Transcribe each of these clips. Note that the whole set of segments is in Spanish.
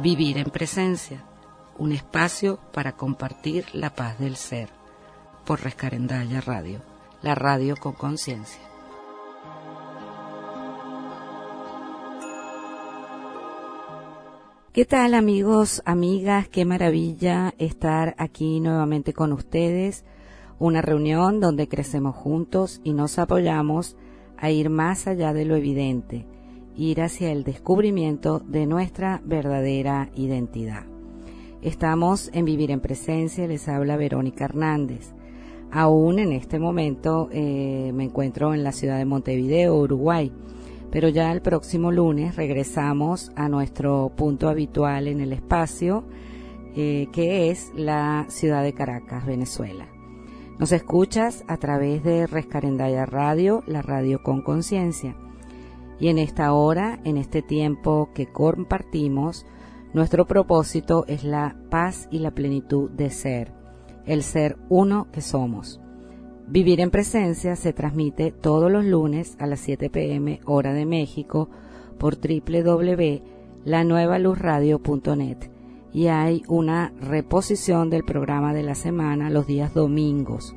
Vivir en presencia, un espacio para compartir la paz del ser, por Rescarendaya Radio, la radio con conciencia. ¿Qué tal amigos, amigas? Qué maravilla estar aquí nuevamente con ustedes. Una reunión donde crecemos juntos y nos apoyamos a ir más allá de lo evidente ir hacia el descubrimiento de nuestra verdadera identidad. Estamos en Vivir en Presencia, les habla Verónica Hernández. Aún en este momento eh, me encuentro en la ciudad de Montevideo, Uruguay, pero ya el próximo lunes regresamos a nuestro punto habitual en el espacio, eh, que es la ciudad de Caracas, Venezuela. Nos escuchas a través de Rescarendaya Radio, la radio con conciencia y en esta hora, en este tiempo que compartimos, nuestro propósito es la paz y la plenitud de ser, el ser uno que somos. Vivir en presencia se transmite todos los lunes a las 7 pm hora de México por www.lanuevaluzradio.net y hay una reposición del programa de la semana los días domingos.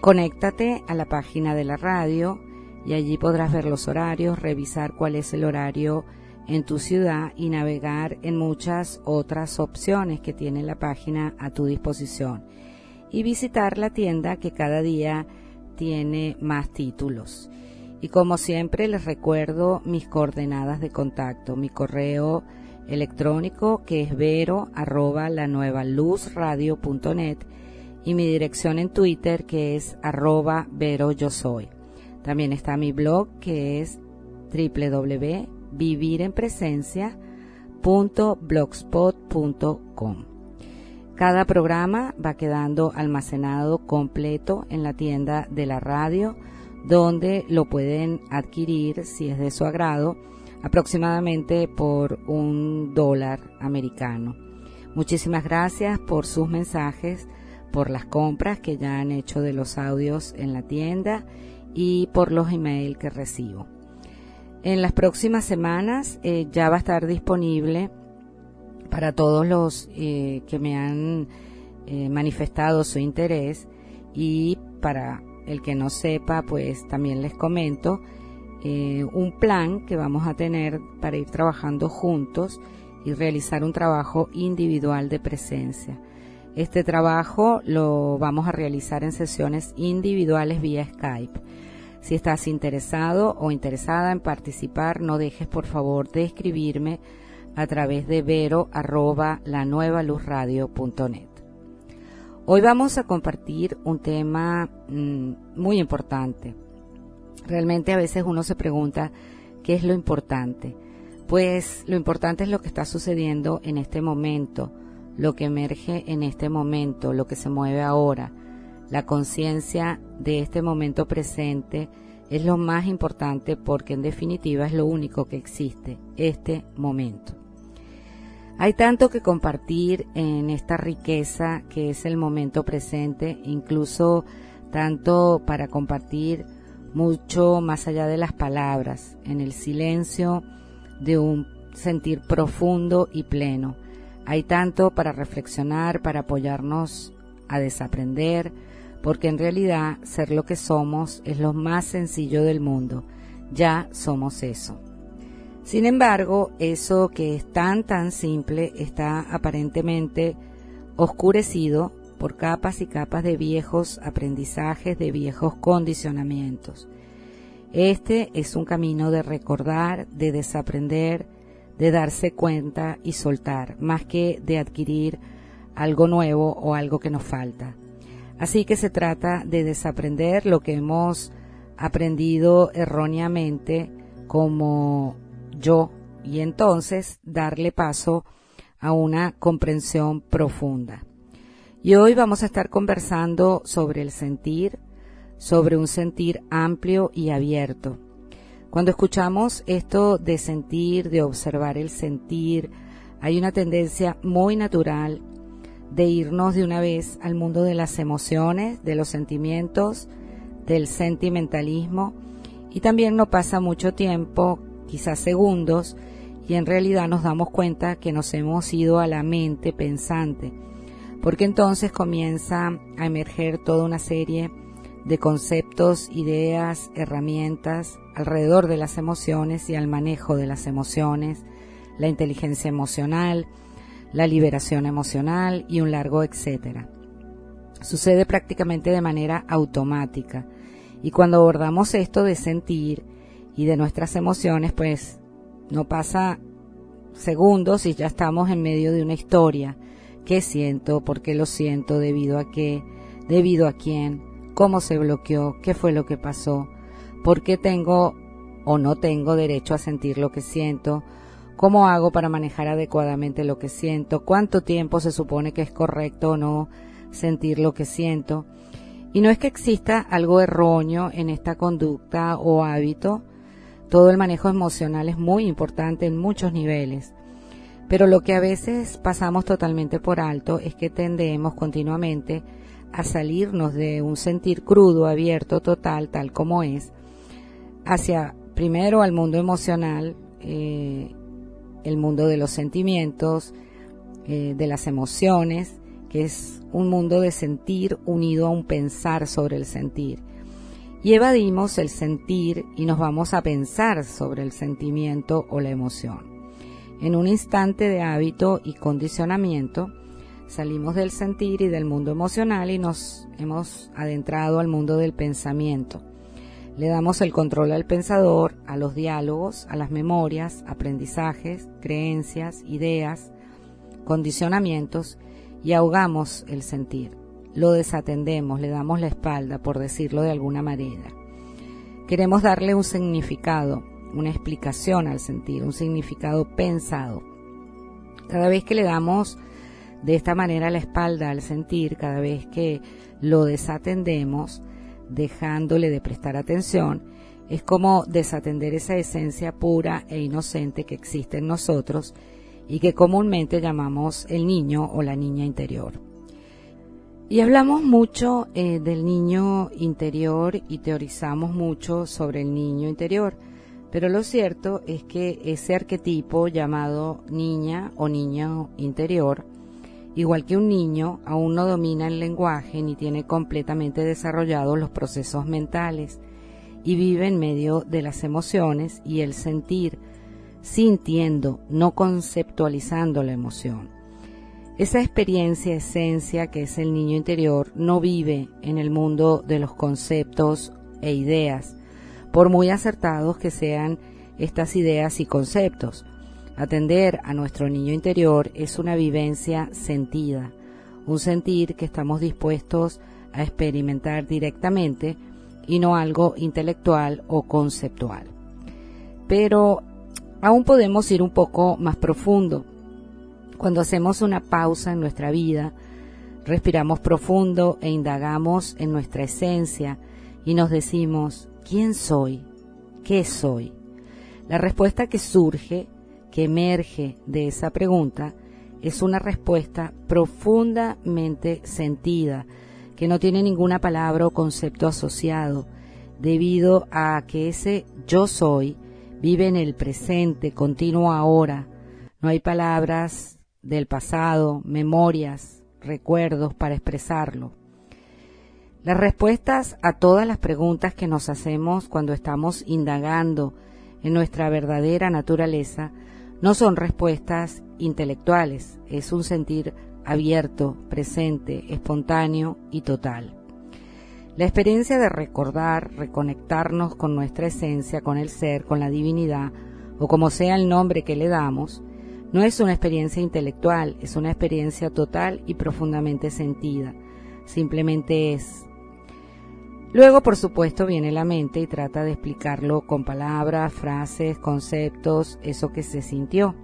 Conéctate a la página de la radio y allí podrás ver los horarios, revisar cuál es el horario en tu ciudad y navegar en muchas otras opciones que tiene la página a tu disposición y visitar la tienda que cada día tiene más títulos. Y como siempre les recuerdo mis coordenadas de contacto, mi correo electrónico que es vero arroba la nueva luz y mi dirección en Twitter que es arroba vero yo soy. También está mi blog que es www.vivirenpresencia.blogspot.com. Cada programa va quedando almacenado completo en la tienda de la radio, donde lo pueden adquirir, si es de su agrado, aproximadamente por un dólar americano. Muchísimas gracias por sus mensajes, por las compras que ya han hecho de los audios en la tienda y por los emails que recibo. En las próximas semanas eh, ya va a estar disponible para todos los eh, que me han eh, manifestado su interés y para el que no sepa, pues también les comento un plan que vamos a tener para ir trabajando juntos y realizar un trabajo individual de presencia. Este trabajo lo vamos a realizar en sesiones individuales vía Skype. Si estás interesado o interesada en participar, no dejes por favor de escribirme a través de vero arroba la nueva luz Hoy vamos a compartir un tema mm, muy importante. Realmente a veces uno se pregunta qué es lo importante. Pues lo importante es lo que está sucediendo en este momento, lo que emerge en este momento, lo que se mueve ahora. La conciencia de este momento presente es lo más importante porque en definitiva es lo único que existe, este momento. Hay tanto que compartir en esta riqueza que es el momento presente, incluso tanto para compartir mucho más allá de las palabras, en el silencio de un sentir profundo y pleno. Hay tanto para reflexionar, para apoyarnos a desaprender, porque en realidad ser lo que somos es lo más sencillo del mundo. Ya somos eso. Sin embargo, eso que es tan tan simple está aparentemente oscurecido por capas y capas de viejos aprendizajes, de viejos condicionamientos. Este es un camino de recordar, de desaprender, de darse cuenta y soltar, más que de adquirir algo nuevo o algo que nos falta. Así que se trata de desaprender lo que hemos aprendido erróneamente como yo y entonces darle paso a una comprensión profunda. Y hoy vamos a estar conversando sobre el sentir, sobre un sentir amplio y abierto. Cuando escuchamos esto de sentir, de observar el sentir, hay una tendencia muy natural de irnos de una vez al mundo de las emociones, de los sentimientos, del sentimentalismo, y también no pasa mucho tiempo, quizás segundos, y en realidad nos damos cuenta que nos hemos ido a la mente pensante. Porque entonces comienza a emerger toda una serie de conceptos, ideas, herramientas alrededor de las emociones y al manejo de las emociones, la inteligencia emocional, la liberación emocional y un largo etcétera. Sucede prácticamente de manera automática. Y cuando abordamos esto de sentir y de nuestras emociones, pues no pasa segundos y ya estamos en medio de una historia. Qué siento, por qué lo siento, debido a qué, debido a quién, cómo se bloqueó, qué fue lo que pasó, por qué tengo o no tengo derecho a sentir lo que siento, cómo hago para manejar adecuadamente lo que siento, cuánto tiempo se supone que es correcto o no sentir lo que siento. Y no es que exista algo erróneo en esta conducta o hábito, todo el manejo emocional es muy importante en muchos niveles. Pero lo que a veces pasamos totalmente por alto es que tendemos continuamente a salirnos de un sentir crudo, abierto, total, tal como es, hacia primero al mundo emocional, eh, el mundo de los sentimientos, eh, de las emociones, que es un mundo de sentir unido a un pensar sobre el sentir. Y evadimos el sentir y nos vamos a pensar sobre el sentimiento o la emoción. En un instante de hábito y condicionamiento, salimos del sentir y del mundo emocional y nos hemos adentrado al mundo del pensamiento. Le damos el control al pensador, a los diálogos, a las memorias, aprendizajes, creencias, ideas, condicionamientos y ahogamos el sentir. Lo desatendemos, le damos la espalda, por decirlo de alguna manera. Queremos darle un significado, una explicación al sentir, un significado pensado. Cada vez que le damos de esta manera la espalda al sentir, cada vez que lo desatendemos, dejándole de prestar atención, es como desatender esa esencia pura e inocente que existe en nosotros y que comúnmente llamamos el niño o la niña interior. Y hablamos mucho eh, del niño interior y teorizamos mucho sobre el niño interior. Pero lo cierto es que ese arquetipo llamado niña o niño interior, igual que un niño, aún no domina el lenguaje ni tiene completamente desarrollados los procesos mentales y vive en medio de las emociones y el sentir, sintiendo, no conceptualizando la emoción. Esa experiencia, esencia que es el niño interior, no vive en el mundo de los conceptos e ideas, por muy acertados que sean estas ideas y conceptos. Atender a nuestro niño interior es una vivencia sentida, un sentir que estamos dispuestos a experimentar directamente y no algo intelectual o conceptual. Pero aún podemos ir un poco más profundo. Cuando hacemos una pausa en nuestra vida, respiramos profundo e indagamos en nuestra esencia y nos decimos, ¿Quién soy? ¿Qué soy? La respuesta que surge, que emerge de esa pregunta, es una respuesta profundamente sentida, que no tiene ninguna palabra o concepto asociado, debido a que ese yo soy vive en el presente, continuo ahora. No hay palabras del pasado, memorias, recuerdos para expresarlo. Las respuestas a todas las preguntas que nos hacemos cuando estamos indagando en nuestra verdadera naturaleza no son respuestas intelectuales, es un sentir abierto, presente, espontáneo y total. La experiencia de recordar, reconectarnos con nuestra esencia, con el ser, con la divinidad, o como sea el nombre que le damos, no es una experiencia intelectual, es una experiencia total y profundamente sentida. Simplemente es Luego, por supuesto, viene la mente y trata de explicarlo con palabras, frases, conceptos, eso que se sintió.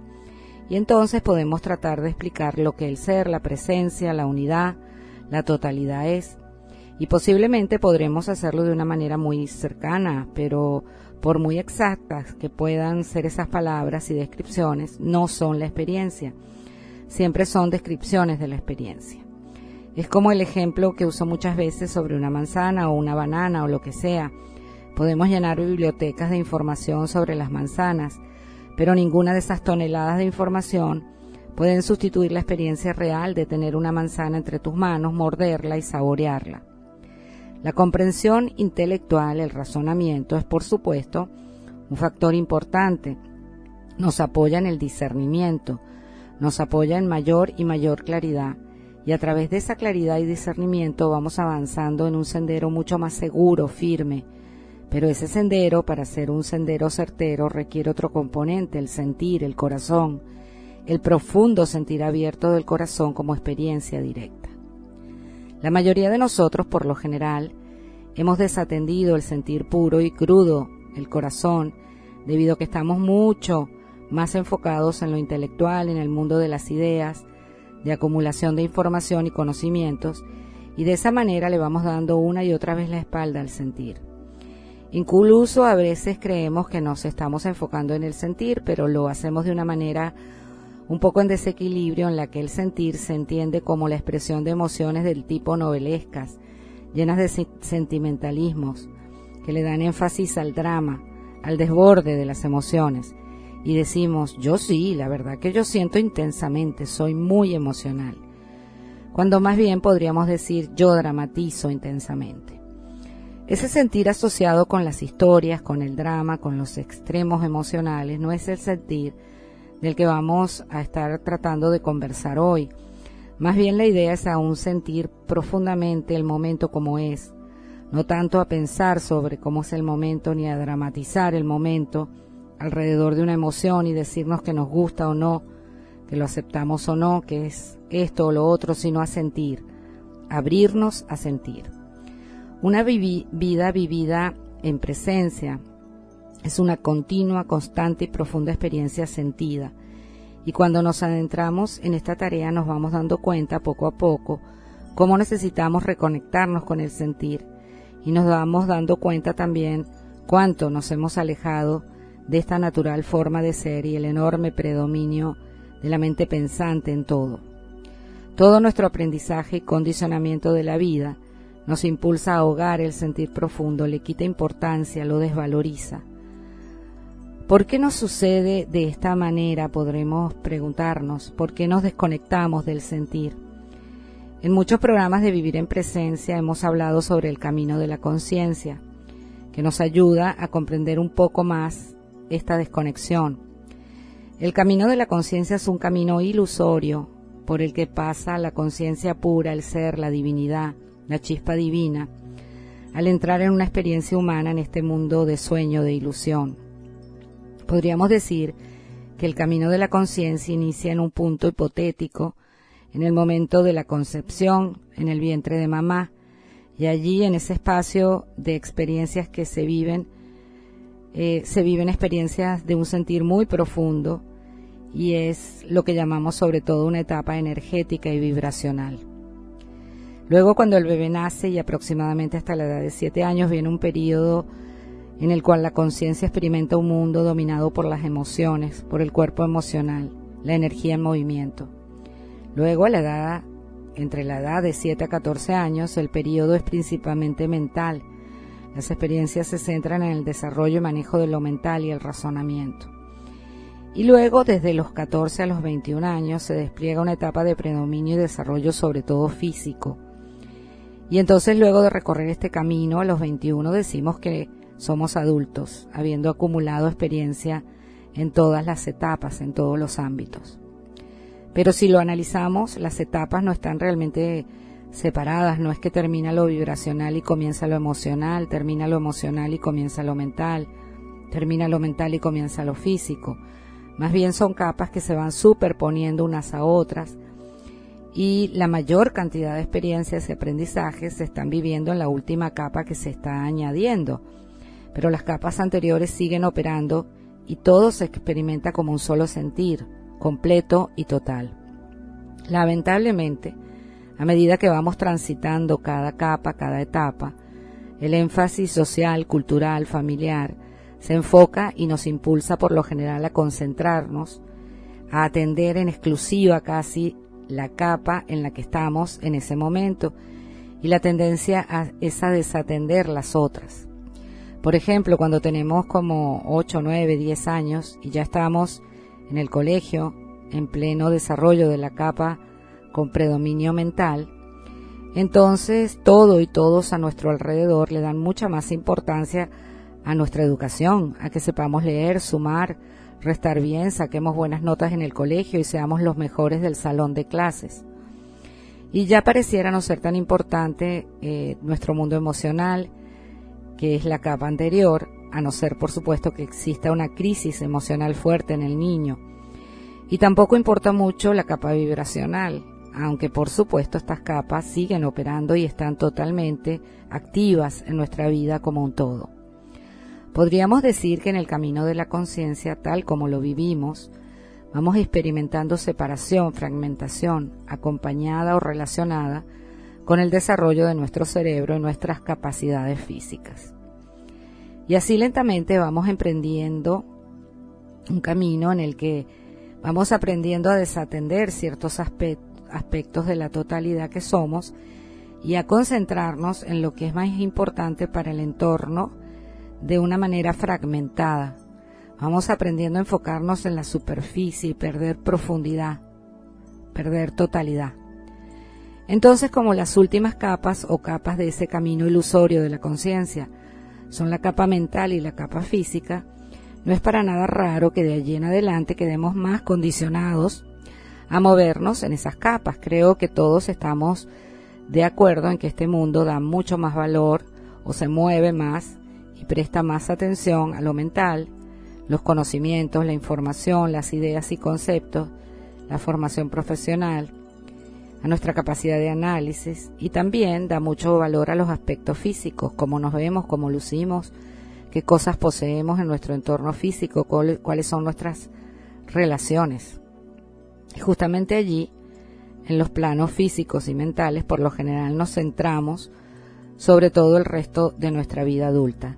Y entonces podemos tratar de explicar lo que el ser, la presencia, la unidad, la totalidad es. Y posiblemente podremos hacerlo de una manera muy cercana, pero por muy exactas que puedan ser esas palabras y descripciones, no son la experiencia. Siempre son descripciones de la experiencia. Es como el ejemplo que uso muchas veces sobre una manzana o una banana o lo que sea. Podemos llenar bibliotecas de información sobre las manzanas, pero ninguna de esas toneladas de información pueden sustituir la experiencia real de tener una manzana entre tus manos, morderla y saborearla. La comprensión intelectual, el razonamiento, es por supuesto un factor importante. Nos apoya en el discernimiento, nos apoya en mayor y mayor claridad, y a través de esa claridad y discernimiento vamos avanzando en un sendero mucho más seguro, firme. Pero ese sendero, para ser un sendero certero, requiere otro componente, el sentir, el corazón, el profundo sentir abierto del corazón como experiencia directa. La mayoría de nosotros, por lo general, hemos desatendido el sentir puro y crudo, el corazón, debido a que estamos mucho más enfocados en lo intelectual, en el mundo de las ideas, de acumulación de información y conocimientos, y de esa manera le vamos dando una y otra vez la espalda al sentir. Incluso a veces creemos que nos estamos enfocando en el sentir, pero lo hacemos de una manera un poco en desequilibrio en la que el sentir se entiende como la expresión de emociones del tipo novelescas, llenas de sentimentalismos, que le dan énfasis al drama, al desborde de las emociones. Y decimos, yo sí, la verdad que yo siento intensamente, soy muy emocional. Cuando más bien podríamos decir, yo dramatizo intensamente. Ese sentir asociado con las historias, con el drama, con los extremos emocionales, no es el sentir del que vamos a estar tratando de conversar hoy. Más bien la idea es aún sentir profundamente el momento como es, no tanto a pensar sobre cómo es el momento ni a dramatizar el momento alrededor de una emoción y decirnos que nos gusta o no, que lo aceptamos o no, que es esto o lo otro, sino a sentir, abrirnos a sentir. Una vida vivida en presencia, es una continua, constante y profunda experiencia sentida. Y cuando nos adentramos en esta tarea nos vamos dando cuenta poco a poco cómo necesitamos reconectarnos con el sentir y nos vamos dando cuenta también cuánto nos hemos alejado de esta natural forma de ser y el enorme predominio de la mente pensante en todo. Todo nuestro aprendizaje y condicionamiento de la vida nos impulsa a ahogar el sentir profundo, le quita importancia, lo desvaloriza. ¿Por qué nos sucede de esta manera? Podremos preguntarnos. ¿Por qué nos desconectamos del sentir? En muchos programas de Vivir en Presencia hemos hablado sobre el camino de la conciencia, que nos ayuda a comprender un poco más esta desconexión. El camino de la conciencia es un camino ilusorio por el que pasa la conciencia pura, el ser, la divinidad, la chispa divina, al entrar en una experiencia humana en este mundo de sueño, de ilusión. Podríamos decir que el camino de la conciencia inicia en un punto hipotético, en el momento de la concepción, en el vientre de mamá, y allí en ese espacio de experiencias que se viven, eh, se viven experiencias de un sentir muy profundo y es lo que llamamos sobre todo una etapa energética y vibracional. Luego cuando el bebé nace y aproximadamente hasta la edad de siete años viene un periodo en el cual la conciencia experimenta un mundo dominado por las emociones, por el cuerpo emocional, la energía en movimiento. Luego, la edad, entre la edad de 7 a 14 años, el periodo es principalmente mental. Las experiencias se centran en el desarrollo y manejo de lo mental y el razonamiento. Y luego, desde los 14 a los 21 años, se despliega una etapa de predominio y desarrollo sobre todo físico. Y entonces, luego de recorrer este camino, a los 21 decimos que somos adultos, habiendo acumulado experiencia en todas las etapas, en todos los ámbitos. Pero si lo analizamos, las etapas no están realmente separadas, no es que termina lo vibracional y comienza lo emocional, termina lo emocional y comienza lo mental, termina lo mental y comienza lo físico. Más bien son capas que se van superponiendo unas a otras y la mayor cantidad de experiencias y aprendizajes se están viviendo en la última capa que se está añadiendo. Pero las capas anteriores siguen operando y todo se experimenta como un solo sentir, completo y total. Lamentablemente, a medida que vamos transitando cada capa, cada etapa, el énfasis social, cultural, familiar, se enfoca y nos impulsa por lo general a concentrarnos, a atender en exclusiva casi la capa en la que estamos en ese momento y la tendencia es a desatender las otras. Por ejemplo, cuando tenemos como 8, 9, 10 años y ya estamos en el colegio, en pleno desarrollo de la capa con predominio mental, entonces todo y todos a nuestro alrededor le dan mucha más importancia a nuestra educación, a que sepamos leer, sumar, restar bien, saquemos buenas notas en el colegio y seamos los mejores del salón de clases. Y ya pareciera no ser tan importante eh, nuestro mundo emocional, que es la capa anterior, a no ser por supuesto que exista una crisis emocional fuerte en el niño. Y tampoco importa mucho la capa vibracional, aunque por supuesto estas capas siguen operando y están totalmente activas en nuestra vida como un todo. Podríamos decir que en el camino de la conciencia, tal como lo vivimos, vamos experimentando separación, fragmentación, acompañada o relacionada con el desarrollo de nuestro cerebro y nuestras capacidades físicas. Y así lentamente vamos emprendiendo un camino en el que vamos aprendiendo a desatender ciertos aspectos de la totalidad que somos y a concentrarnos en lo que es más importante para el entorno de una manera fragmentada. Vamos aprendiendo a enfocarnos en la superficie y perder profundidad, perder totalidad. Entonces, como las últimas capas o capas de ese camino ilusorio de la conciencia son la capa mental y la capa física, no es para nada raro que de allí en adelante quedemos más condicionados a movernos en esas capas. Creo que todos estamos de acuerdo en que este mundo da mucho más valor o se mueve más y presta más atención a lo mental, los conocimientos, la información, las ideas y conceptos, la formación profesional, a nuestra capacidad de análisis y también da mucho valor a los aspectos físicos, cómo nos vemos, cómo lucimos, qué cosas poseemos en nuestro entorno físico, cuáles son nuestras relaciones. Y justamente allí, en los planos físicos y mentales, por lo general nos centramos sobre todo el resto de nuestra vida adulta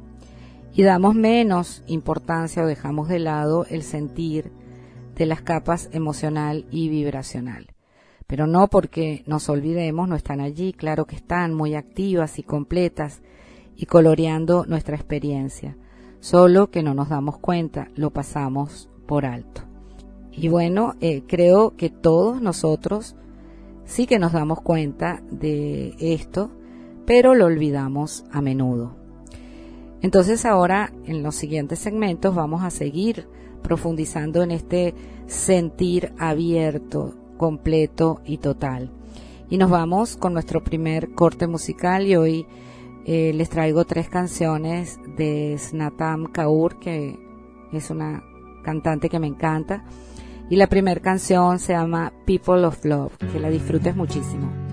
y damos menos importancia o dejamos de lado el sentir de las capas emocional y vibracional. Pero no porque nos olvidemos, no están allí, claro que están muy activas y completas y coloreando nuestra experiencia, solo que no nos damos cuenta, lo pasamos por alto. Y bueno, eh, creo que todos nosotros sí que nos damos cuenta de esto, pero lo olvidamos a menudo. Entonces ahora en los siguientes segmentos vamos a seguir profundizando en este sentir abierto, completo y total. Y nos vamos con nuestro primer corte musical y hoy eh, les traigo tres canciones de Snatam Kaur, que es una cantante que me encanta. Y la primera canción se llama People of Love, que la disfrutes muchísimo.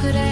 could I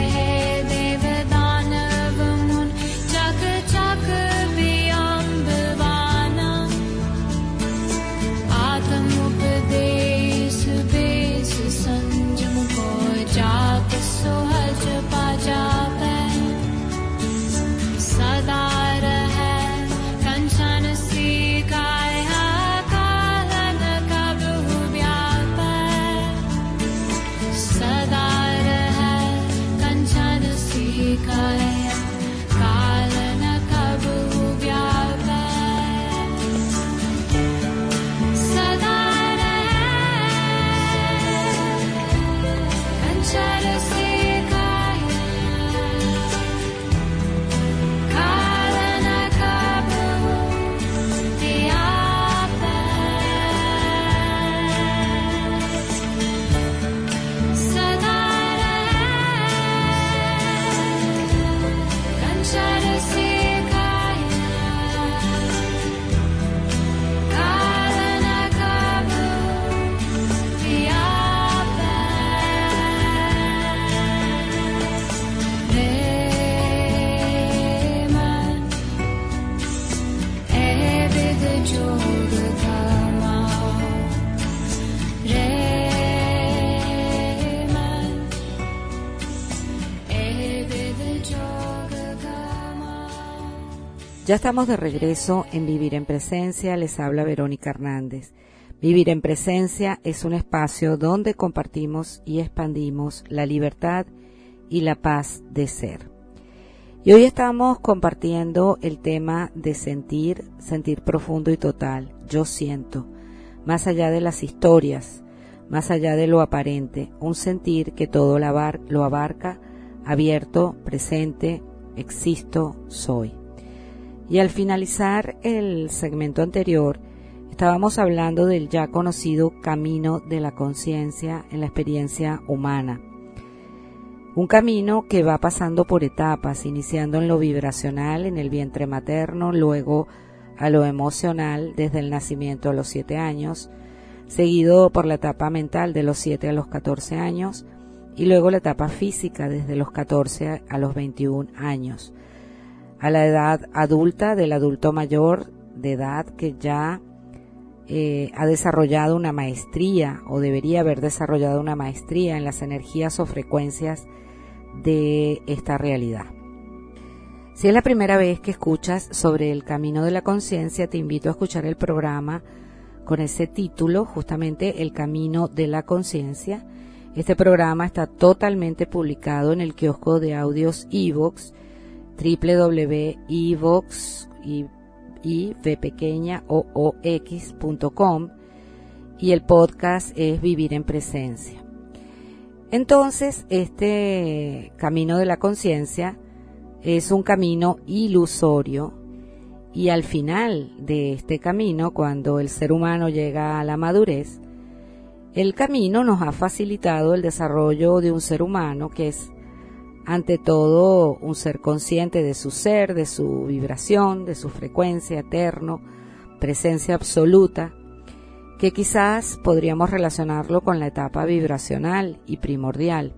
Ya estamos de regreso en Vivir en Presencia, les habla Verónica Hernández. Vivir en Presencia es un espacio donde compartimos y expandimos la libertad y la paz de ser. Y hoy estamos compartiendo el tema de sentir, sentir profundo y total, yo siento, más allá de las historias, más allá de lo aparente, un sentir que todo lo abar- lo abarca, abierto, presente, existo, soy. Y al finalizar el segmento anterior, estábamos hablando del ya conocido camino de la conciencia en la experiencia humana. Un camino que va pasando por etapas, iniciando en lo vibracional, en el vientre materno, luego a lo emocional desde el nacimiento a los 7 años, seguido por la etapa mental de los 7 a los 14 años y luego la etapa física desde los 14 a los 21 años a la edad adulta del adulto mayor de edad que ya eh, ha desarrollado una maestría o debería haber desarrollado una maestría en las energías o frecuencias de esta realidad. Si es la primera vez que escuchas sobre el camino de la conciencia, te invito a escuchar el programa con ese título, justamente El camino de la conciencia. Este programa está totalmente publicado en el kiosco de audios Evox x.com y el podcast es Vivir en Presencia. Entonces, este camino de la conciencia es un camino ilusorio y al final de este camino, cuando el ser humano llega a la madurez, el camino nos ha facilitado el desarrollo de un ser humano que es ante todo un ser consciente de su ser, de su vibración, de su frecuencia eterno, presencia absoluta, que quizás podríamos relacionarlo con la etapa vibracional y primordial,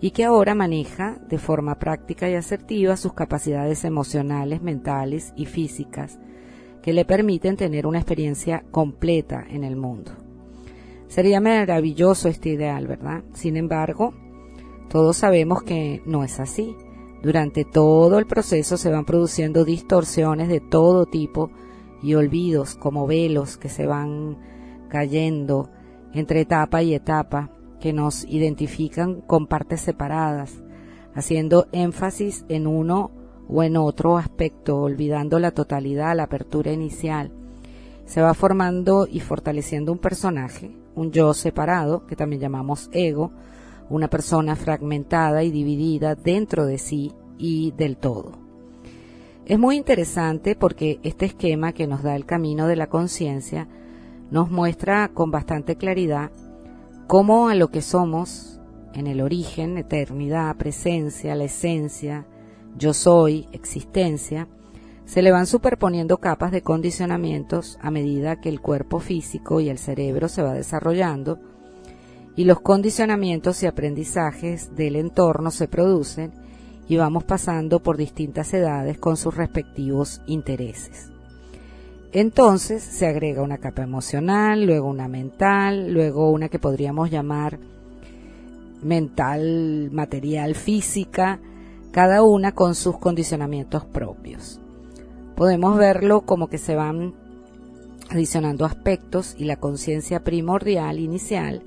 y que ahora maneja de forma práctica y asertiva sus capacidades emocionales, mentales y físicas, que le permiten tener una experiencia completa en el mundo. Sería maravilloso este ideal, ¿verdad? Sin embargo, todos sabemos que no es así. Durante todo el proceso se van produciendo distorsiones de todo tipo y olvidos como velos que se van cayendo entre etapa y etapa que nos identifican con partes separadas, haciendo énfasis en uno o en otro aspecto, olvidando la totalidad, la apertura inicial. Se va formando y fortaleciendo un personaje, un yo separado, que también llamamos ego, una persona fragmentada y dividida dentro de sí y del todo. Es muy interesante porque este esquema que nos da el camino de la conciencia nos muestra con bastante claridad cómo a lo que somos en el origen, eternidad, presencia, la esencia, yo soy, existencia, se le van superponiendo capas de condicionamientos a medida que el cuerpo físico y el cerebro se va desarrollando y los condicionamientos y aprendizajes del entorno se producen y vamos pasando por distintas edades con sus respectivos intereses. Entonces se agrega una capa emocional, luego una mental, luego una que podríamos llamar mental, material, física, cada una con sus condicionamientos propios. Podemos verlo como que se van adicionando aspectos y la conciencia primordial inicial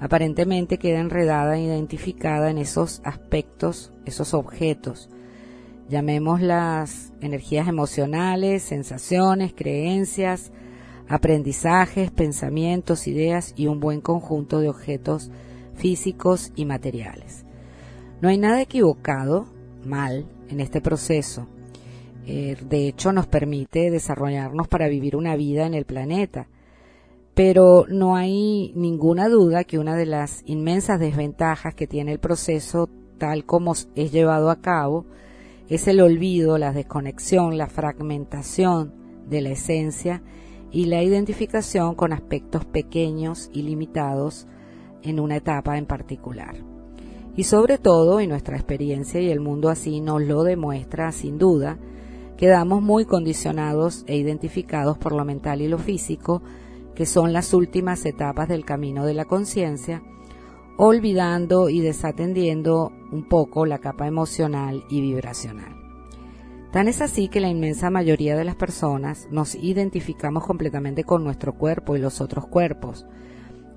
aparentemente queda enredada e identificada en esos aspectos, esos objetos. Llamemos las energías emocionales, sensaciones, creencias, aprendizajes, pensamientos, ideas y un buen conjunto de objetos físicos y materiales. No hay nada equivocado, mal, en este proceso. Eh, de hecho, nos permite desarrollarnos para vivir una vida en el planeta. Pero no hay ninguna duda que una de las inmensas desventajas que tiene el proceso tal como es llevado a cabo es el olvido, la desconexión, la fragmentación de la esencia y la identificación con aspectos pequeños y limitados en una etapa en particular. Y sobre todo, y nuestra experiencia y el mundo así nos lo demuestra sin duda, quedamos muy condicionados e identificados por lo mental y lo físico, que son las últimas etapas del camino de la conciencia, olvidando y desatendiendo un poco la capa emocional y vibracional. Tan es así que la inmensa mayoría de las personas nos identificamos completamente con nuestro cuerpo y los otros cuerpos.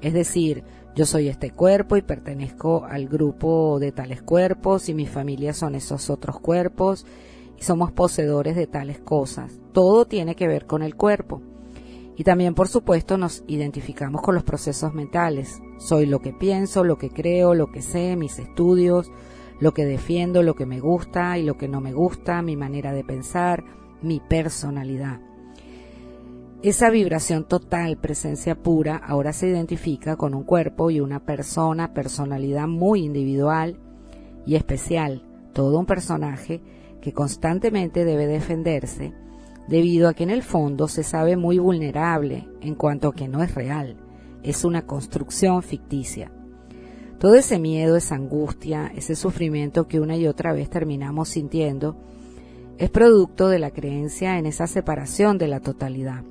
Es decir, yo soy este cuerpo y pertenezco al grupo de tales cuerpos y mi familia son esos otros cuerpos y somos poseedores de tales cosas. Todo tiene que ver con el cuerpo. Y también, por supuesto, nos identificamos con los procesos mentales. Soy lo que pienso, lo que creo, lo que sé, mis estudios, lo que defiendo, lo que me gusta y lo que no me gusta, mi manera de pensar, mi personalidad. Esa vibración total, presencia pura, ahora se identifica con un cuerpo y una persona, personalidad muy individual y especial, todo un personaje que constantemente debe defenderse, debido a que en el fondo se sabe muy vulnerable en cuanto que no es real, es una construcción ficticia. Todo ese miedo, esa angustia, ese sufrimiento que una y otra vez terminamos sintiendo, es producto de la creencia en esa separación de la totalidad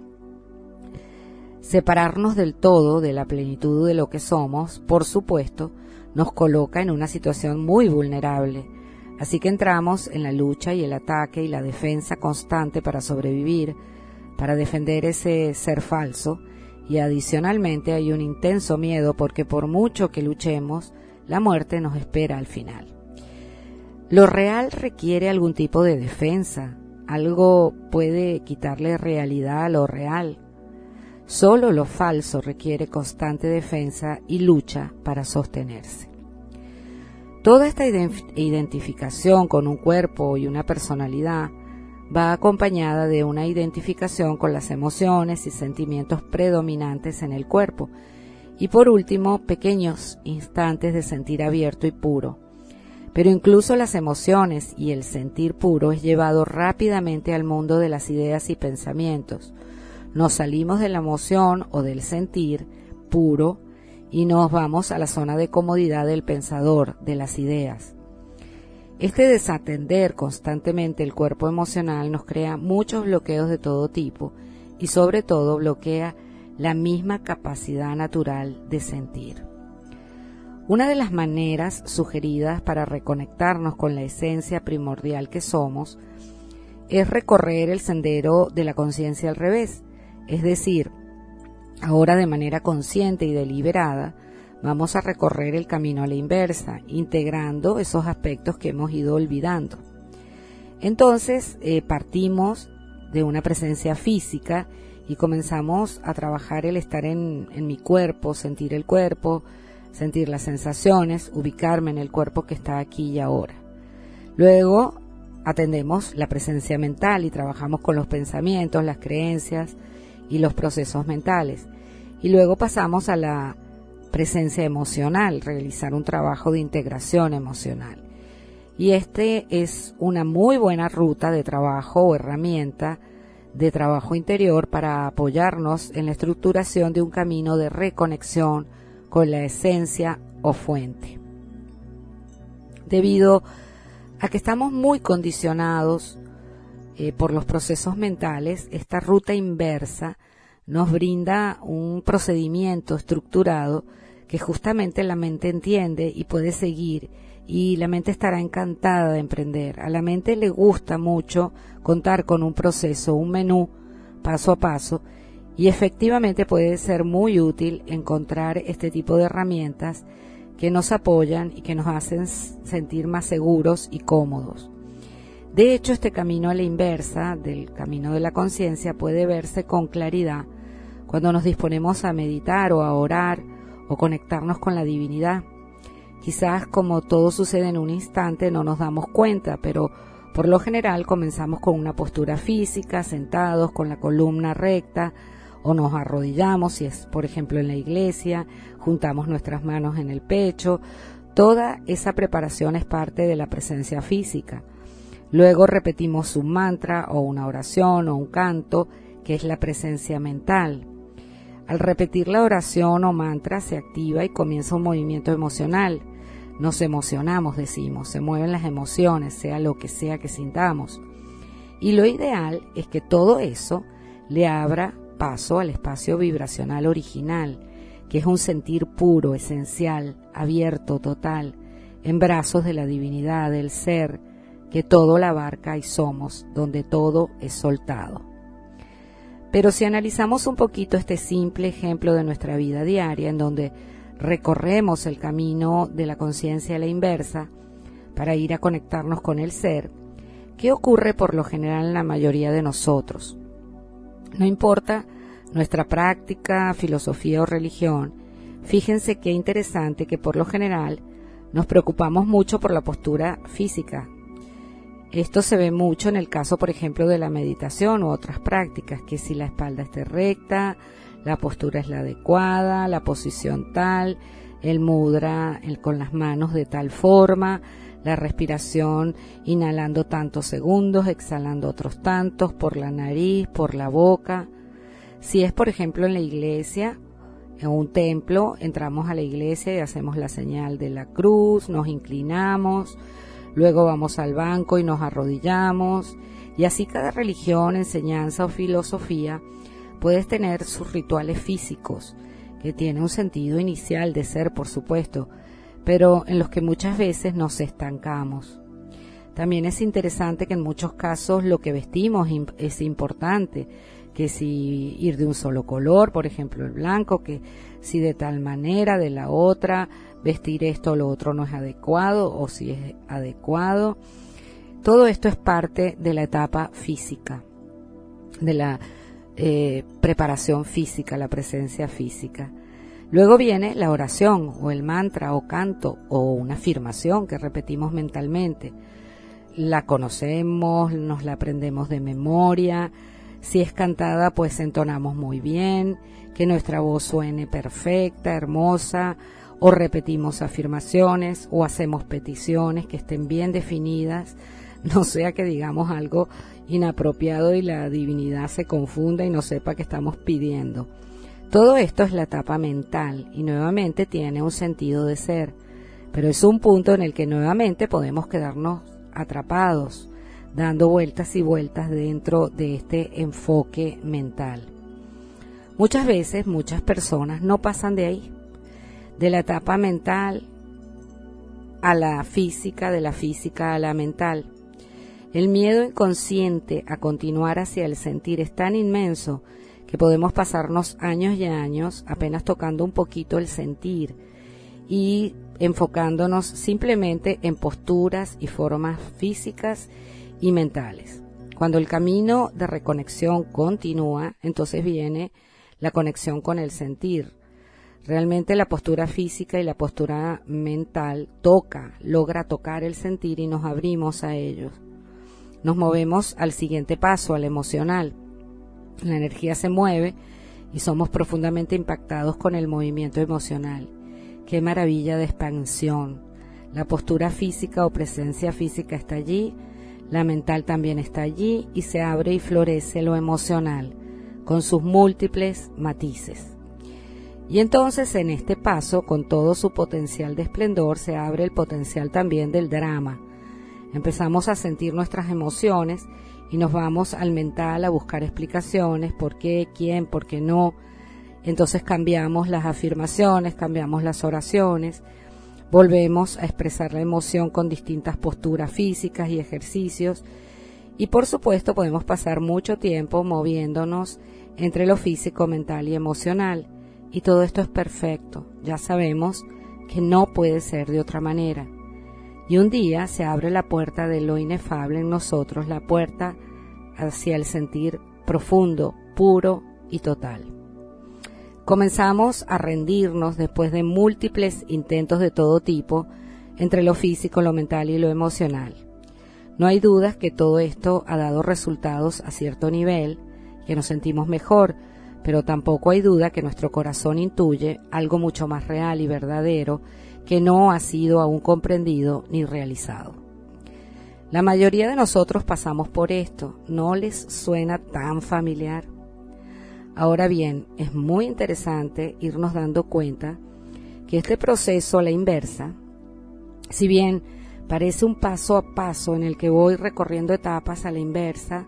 Separarnos del todo, de la plenitud de lo que somos, por supuesto, nos coloca en una situación muy vulnerable. Así que entramos en la lucha y el ataque y la defensa constante para sobrevivir, para defender ese ser falso, y adicionalmente hay un intenso miedo porque por mucho que luchemos, la muerte nos espera al final. Lo real requiere algún tipo de defensa, algo puede quitarle realidad a lo real, Solo lo falso requiere constante defensa y lucha para sostenerse. Toda esta identificación con un cuerpo y una personalidad va acompañada de una identificación con las emociones y sentimientos predominantes en el cuerpo y por último pequeños instantes de sentir abierto y puro. Pero incluso las emociones y el sentir puro es llevado rápidamente al mundo de las ideas y pensamientos, nos salimos de la emoción o del sentir puro y nos vamos a la zona de comodidad del pensador, de las ideas. Este desatender constantemente el cuerpo emocional nos crea muchos bloqueos de todo tipo y sobre todo bloquea la misma capacidad natural de sentir. Una de las maneras sugeridas para reconectarnos con la esencia primordial que somos es recorrer el sendero de la conciencia al revés, es decir, ahora de manera consciente y deliberada, vamos a recorrer el camino a la inversa, integrando esos aspectos que hemos ido olvidando. Entonces, eh, partimos de una presencia física y comenzamos a trabajar el estar en, en mi cuerpo, sentir el cuerpo, sentir las sensaciones, ubicarme en el cuerpo que está aquí y ahora. Luego atendemos la presencia mental y trabajamos con los pensamientos, las creencias, y los procesos mentales. Y luego pasamos a la presencia emocional, realizar un trabajo de integración emocional. Y este es una muy buena ruta de trabajo o herramienta de trabajo interior para apoyarnos en la estructuración de un camino de reconexión con la esencia o fuente. Debido a que estamos muy condicionados eh, por los procesos mentales, esta ruta inversa nos brinda un procedimiento estructurado que justamente la mente entiende y puede seguir y la mente estará encantada de emprender. A la mente le gusta mucho contar con un proceso, un menú paso a paso y efectivamente puede ser muy útil encontrar este tipo de herramientas que nos apoyan y que nos hacen sentir más seguros y cómodos. De hecho, este camino a la inversa del camino de la conciencia puede verse con claridad cuando nos disponemos a meditar o a orar o conectarnos con la divinidad. Quizás como todo sucede en un instante no nos damos cuenta, pero por lo general comenzamos con una postura física, sentados con la columna recta, o nos arrodillamos, si es por ejemplo en la iglesia, juntamos nuestras manos en el pecho. Toda esa preparación es parte de la presencia física. Luego repetimos un mantra o una oración o un canto, que es la presencia mental. Al repetir la oración o mantra se activa y comienza un movimiento emocional. Nos emocionamos, decimos, se mueven las emociones, sea lo que sea que sintamos. Y lo ideal es que todo eso le abra paso al espacio vibracional original, que es un sentir puro, esencial, abierto, total, en brazos de la divinidad, del ser, que todo la abarca y somos, donde todo es soltado. Pero si analizamos un poquito este simple ejemplo de nuestra vida diaria, en donde recorremos el camino de la conciencia a la inversa, para ir a conectarnos con el ser, ¿qué ocurre por lo general en la mayoría de nosotros? No importa nuestra práctica, filosofía o religión, fíjense qué interesante que por lo general nos preocupamos mucho por la postura física. Esto se ve mucho en el caso, por ejemplo, de la meditación u otras prácticas, que si la espalda esté recta, la postura es la adecuada, la posición tal, el mudra el, con las manos de tal forma, la respiración inhalando tantos segundos, exhalando otros tantos por la nariz, por la boca. Si es, por ejemplo, en la iglesia, en un templo, entramos a la iglesia y hacemos la señal de la cruz, nos inclinamos, luego vamos al banco y nos arrodillamos, y así cada religión, enseñanza o filosofía puede tener sus rituales físicos, que tienen un sentido inicial de ser, por supuesto, pero en los que muchas veces nos estancamos. También es interesante que en muchos casos lo que vestimos es importante, que si ir de un solo color, por ejemplo el blanco, que si de tal manera, de la otra, vestir esto o lo otro no es adecuado o si es adecuado. Todo esto es parte de la etapa física, de la eh, preparación física, la presencia física. Luego viene la oración o el mantra o canto o una afirmación que repetimos mentalmente. La conocemos, nos la aprendemos de memoria. Si es cantada, pues entonamos muy bien, que nuestra voz suene perfecta, hermosa, o repetimos afirmaciones o hacemos peticiones que estén bien definidas, no sea que digamos algo inapropiado y la divinidad se confunda y no sepa que estamos pidiendo. Todo esto es la etapa mental y nuevamente tiene un sentido de ser, pero es un punto en el que nuevamente podemos quedarnos atrapados, dando vueltas y vueltas dentro de este enfoque mental. Muchas veces muchas personas no pasan de ahí, de la etapa mental a la física, de la física a la mental. El miedo inconsciente a continuar hacia el sentir es tan inmenso que podemos pasarnos años y años apenas tocando un poquito el sentir y enfocándonos simplemente en posturas y formas físicas y mentales. Cuando el camino de reconexión continúa, entonces viene la conexión con el sentir. Realmente la postura física y la postura mental toca, logra tocar el sentir y nos abrimos a ellos. Nos movemos al siguiente paso, al emocional la energía se mueve y somos profundamente impactados con el movimiento emocional. Qué maravilla de expansión. La postura física o presencia física está allí, la mental también está allí y se abre y florece lo emocional con sus múltiples matices. Y entonces en este paso, con todo su potencial de esplendor, se abre el potencial también del drama. Empezamos a sentir nuestras emociones y nos vamos al mental a buscar explicaciones, por qué, quién, por qué no. Entonces cambiamos las afirmaciones, cambiamos las oraciones, volvemos a expresar la emoción con distintas posturas físicas y ejercicios y por supuesto podemos pasar mucho tiempo moviéndonos entre lo físico, mental y emocional. Y todo esto es perfecto. Ya sabemos que no puede ser de otra manera. Y un día se abre la puerta de lo inefable en nosotros, la puerta hacia el sentir profundo, puro y total. Comenzamos a rendirnos después de múltiples intentos de todo tipo entre lo físico, lo mental y lo emocional. No hay dudas que todo esto ha dado resultados a cierto nivel, que nos sentimos mejor, pero tampoco hay duda que nuestro corazón intuye algo mucho más real y verdadero que no ha sido aún comprendido ni realizado. La mayoría de nosotros pasamos por esto, ¿no les suena tan familiar? Ahora bien, es muy interesante irnos dando cuenta que este proceso a la inversa, si bien parece un paso a paso en el que voy recorriendo etapas a la inversa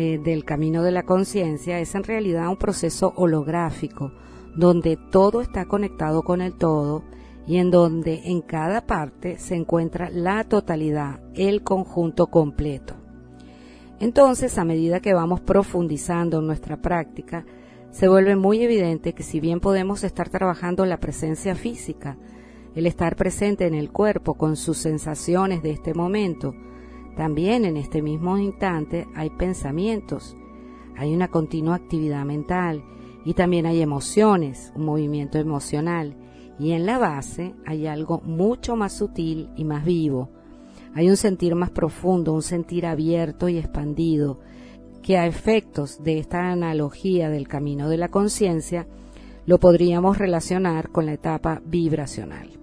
eh, del camino de la conciencia, es en realidad un proceso holográfico, donde todo está conectado con el todo y en donde en cada parte se encuentra la totalidad, el conjunto completo. Entonces, a medida que vamos profundizando en nuestra práctica, se vuelve muy evidente que si bien podemos estar trabajando la presencia física, el estar presente en el cuerpo con sus sensaciones de este momento, también en este mismo instante hay pensamientos, hay una continua actividad mental y también hay emociones, un movimiento emocional, y en la base hay algo mucho más sutil y más vivo, hay un sentir más profundo, un sentir abierto y expandido, que a efectos de esta analogía del camino de la conciencia, lo podríamos relacionar con la etapa vibracional.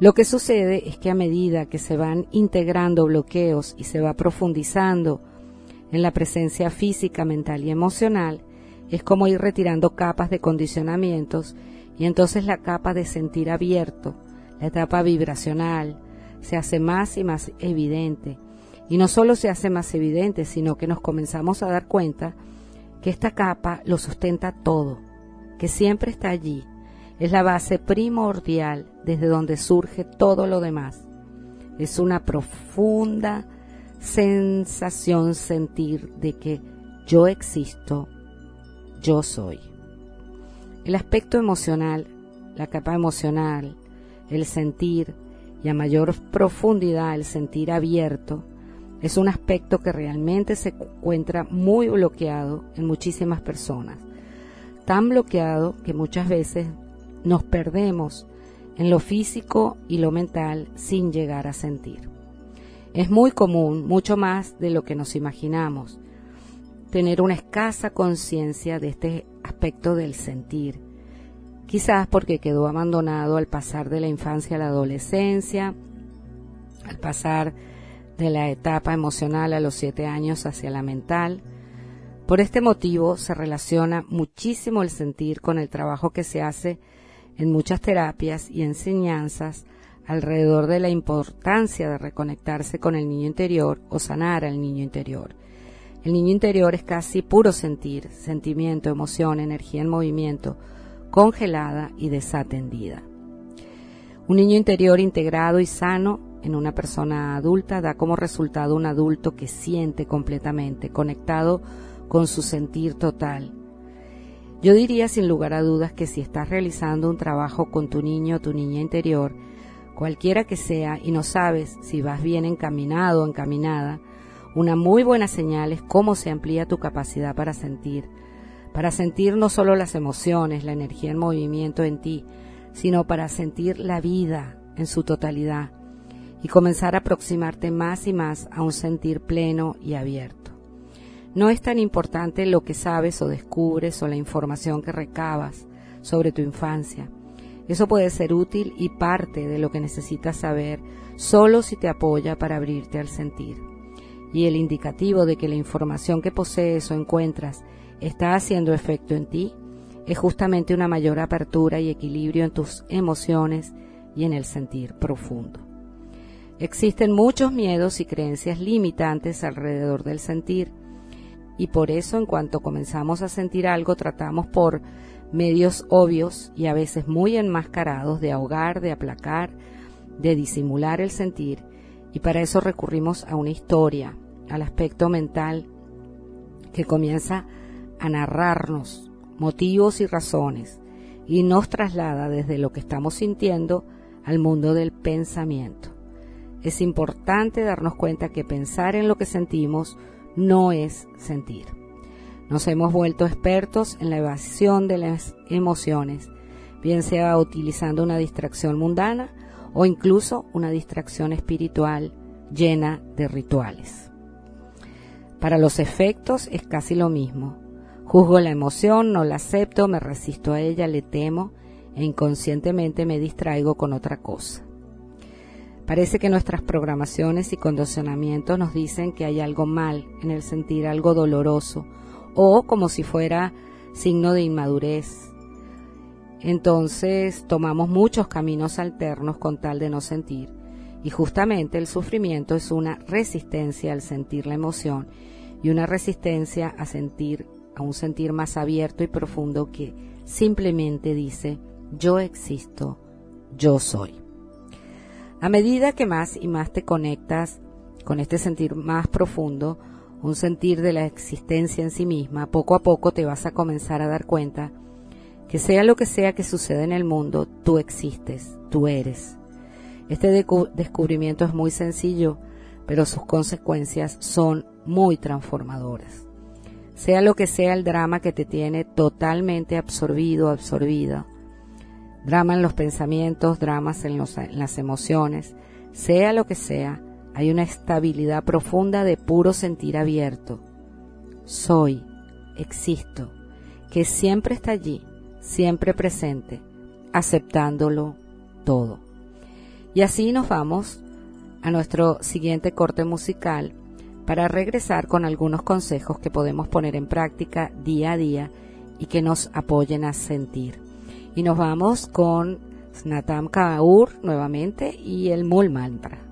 Lo que sucede es que a medida que se van integrando bloqueos y se va profundizando en la presencia física, mental y emocional, es como ir retirando capas de condicionamientos y entonces la capa de sentir abierto, la etapa vibracional, se hace más y más evidente. Y no solo se hace más evidente, sino que nos comenzamos a dar cuenta que esta capa lo sustenta todo, que siempre está allí. Es la base primordial desde donde surge todo lo demás. Es una profunda sensación sentir de que yo existo, yo soy. El aspecto emocional, la capa emocional, el sentir, y a mayor profundidad el sentir abierto es un aspecto que realmente se encuentra muy bloqueado en muchísimas personas. Tan bloqueado que muchas veces nos perdemos en lo físico y lo mental sin llegar a sentir. Es muy común, mucho más de lo que nos imaginamos, tener una escasa conciencia de este aspecto del sentir quizás porque quedó abandonado al pasar de la infancia a la adolescencia, al pasar de la etapa emocional a los siete años hacia la mental. Por este motivo se relaciona muchísimo el sentir con el trabajo que se hace en muchas terapias y enseñanzas alrededor de la importancia de reconectarse con el niño interior o sanar al niño interior. El niño interior es casi puro sentir, sentimiento, emoción, energía en movimiento, congelada y desatendida. Un niño interior integrado y sano en una persona adulta da como resultado un adulto que siente completamente, conectado con su sentir total. Yo diría sin lugar a dudas que si estás realizando un trabajo con tu niño o tu niña interior, cualquiera que sea, y no sabes si vas bien encaminado o encaminada, una muy buena señal es cómo se amplía tu capacidad para sentir, para sentir no solo las emociones, la energía en movimiento en ti, sino para sentir la vida en su totalidad y comenzar a aproximarte más y más a un sentir pleno y abierto. No es tan importante lo que sabes o descubres o la información que recabas sobre tu infancia. Eso puede ser útil y parte de lo que necesitas saber solo si te apoya para abrirte al sentir. Y el indicativo de que la información que posees o encuentras está haciendo efecto en ti es justamente una mayor apertura y equilibrio en tus emociones y en el sentir profundo. Existen muchos miedos y creencias limitantes alrededor del sentir y por eso en cuanto comenzamos a sentir algo tratamos por medios obvios y a veces muy enmascarados de ahogar, de aplacar, de disimular el sentir y para eso recurrimos a una historia, al aspecto mental que comienza a narrarnos motivos y razones y nos traslada desde lo que estamos sintiendo al mundo del pensamiento. Es importante darnos cuenta que pensar en lo que sentimos no es sentir. Nos hemos vuelto expertos en la evasión de las emociones, bien sea utilizando una distracción mundana o incluso una distracción espiritual llena de rituales. Para los efectos es casi lo mismo. Juzgo la emoción, no la acepto, me resisto a ella, le temo e inconscientemente me distraigo con otra cosa. Parece que nuestras programaciones y condicionamientos nos dicen que hay algo mal en el sentir algo doloroso o como si fuera signo de inmadurez. Entonces tomamos muchos caminos alternos con tal de no sentir. Y justamente el sufrimiento es una resistencia al sentir la emoción y una resistencia a sentir a un sentir más abierto y profundo que simplemente dice yo existo, yo soy. A medida que más y más te conectas con este sentir más profundo, un sentir de la existencia en sí misma, poco a poco te vas a comenzar a dar cuenta que sea lo que sea que suceda en el mundo, tú existes, tú eres. Este descubrimiento es muy sencillo, pero sus consecuencias son muy transformadoras. Sea lo que sea el drama que te tiene totalmente absorbido, absorbida, drama en los pensamientos, dramas en, en las emociones, sea lo que sea, hay una estabilidad profunda de puro sentir abierto. Soy, existo, que siempre está allí, siempre presente, aceptándolo todo. Y así nos vamos a nuestro siguiente corte musical para regresar con algunos consejos que podemos poner en práctica día a día y que nos apoyen a sentir. Y nos vamos con Snatam Kaur nuevamente y el Mul Mantra.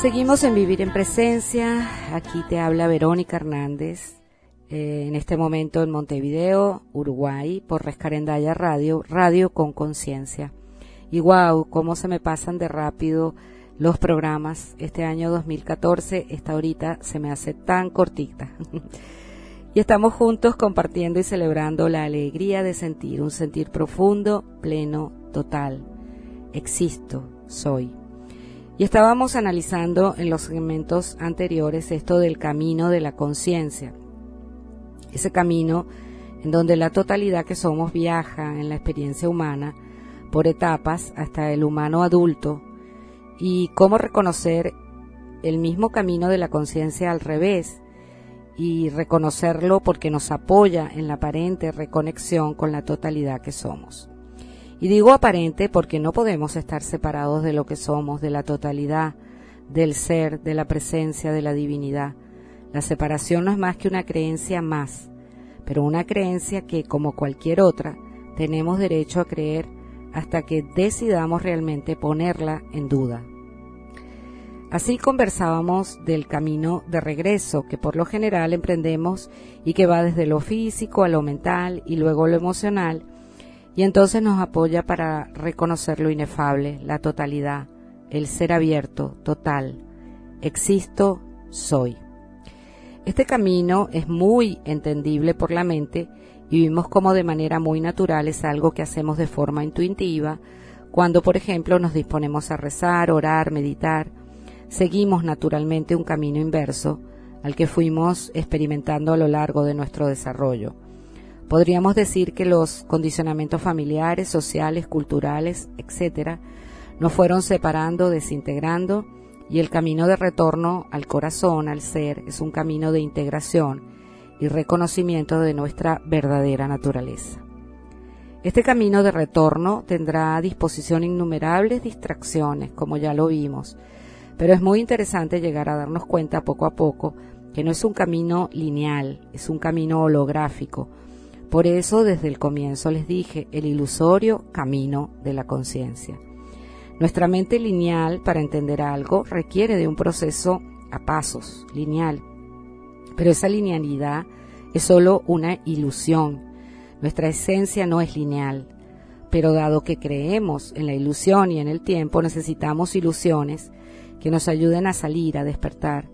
Seguimos en Vivir en Presencia. Aquí te habla Verónica Hernández. eh, en este momento en Montevideo, Uruguay, por Rescarendaya Radio, Radio con Conciencia. Y wow, cómo se me pasan de rápido los programas. Este año 2014, esta horita se me hace tan cortita. y estamos juntos compartiendo y celebrando la alegría de sentir, un sentir profundo, pleno, total. Existo, soy. Y estábamos analizando en los segmentos anteriores esto del camino de la conciencia. Ese camino en donde la totalidad que somos viaja en la experiencia humana por etapas hasta el humano adulto y cómo reconocer el mismo camino de la conciencia al revés y reconocerlo porque nos apoya en la aparente reconexión con la totalidad que somos. Y digo aparente porque no podemos estar separados de lo que somos, de la totalidad, del ser, de la presencia, de la divinidad. La separación no es más que una creencia más, pero una creencia que, como cualquier otra, tenemos derecho a creer hasta que decidamos realmente ponerla en duda. Así conversábamos del camino de regreso que por lo general emprendemos y que va desde lo físico a lo mental y luego lo emocional y entonces nos apoya para reconocer lo inefable, la totalidad, el ser abierto, total. Existo, soy. Este camino es muy entendible por la mente y vimos como de manera muy natural es algo que hacemos de forma intuitiva cuando, por ejemplo, nos disponemos a rezar, orar, meditar. Seguimos naturalmente un camino inverso al que fuimos experimentando a lo largo de nuestro desarrollo. Podríamos decir que los condicionamientos familiares, sociales, culturales, etcétera, nos fueron separando, desintegrando, y el camino de retorno al corazón, al ser, es un camino de integración y reconocimiento de nuestra verdadera naturaleza. Este camino de retorno tendrá a disposición innumerables distracciones, como ya lo vimos, pero es muy interesante llegar a darnos cuenta poco a poco que no es un camino lineal, es un camino holográfico. Por eso desde el comienzo les dije el ilusorio camino de la conciencia. Nuestra mente lineal para entender algo requiere de un proceso a pasos, lineal. Pero esa linealidad es solo una ilusión. Nuestra esencia no es lineal. Pero dado que creemos en la ilusión y en el tiempo, necesitamos ilusiones que nos ayuden a salir, a despertar.